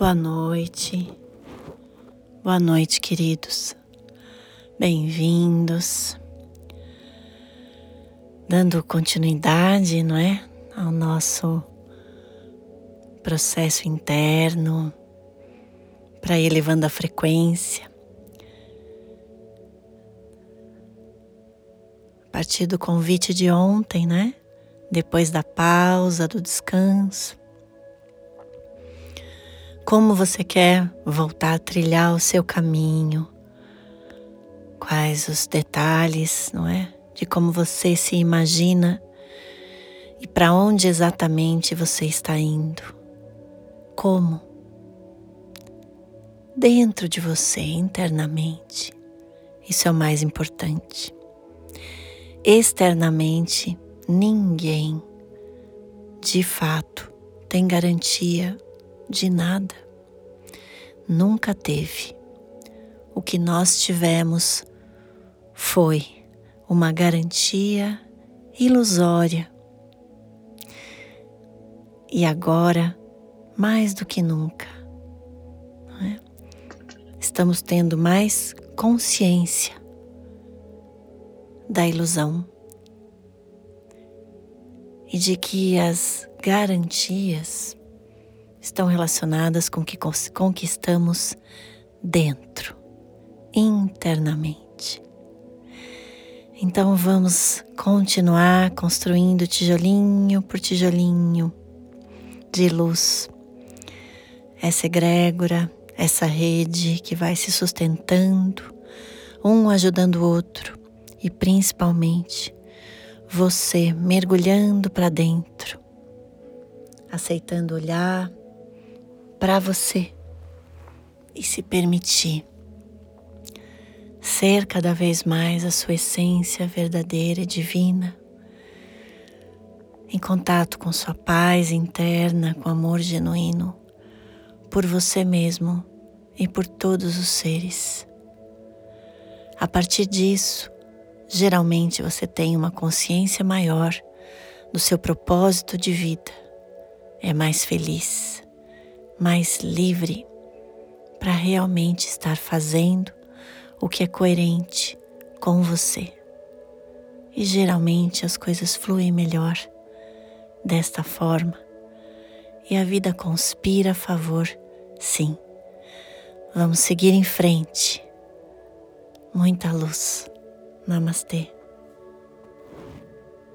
Boa noite, boa noite, queridos. Bem-vindos. Dando continuidade, não é? Ao nosso processo interno para ir elevando a frequência. A partir do convite de ontem, né? Depois da pausa, do descanso como você quer voltar a trilhar o seu caminho, quais os detalhes, não é? De como você se imagina e para onde exatamente você está indo. Como? Dentro de você, internamente. Isso é o mais importante. Externamente, ninguém, de fato, tem garantia de nada. Nunca teve. O que nós tivemos foi uma garantia ilusória. E agora, mais do que nunca, é? estamos tendo mais consciência da ilusão e de que as garantias estão relacionadas com o que conquistamos dentro, internamente. Então vamos continuar construindo tijolinho por tijolinho de luz, essa egrégora, essa rede que vai se sustentando, um ajudando o outro e principalmente você mergulhando para dentro, aceitando olhar para você e se permitir ser cada vez mais a sua essência verdadeira e divina, em contato com sua paz interna, com amor genuíno por você mesmo e por todos os seres. A partir disso, geralmente você tem uma consciência maior do seu propósito de vida, é mais feliz mais livre para realmente estar fazendo o que é coerente com você. E geralmente as coisas fluem melhor desta forma e a vida conspira a favor, sim. Vamos seguir em frente. Muita luz. Namastê.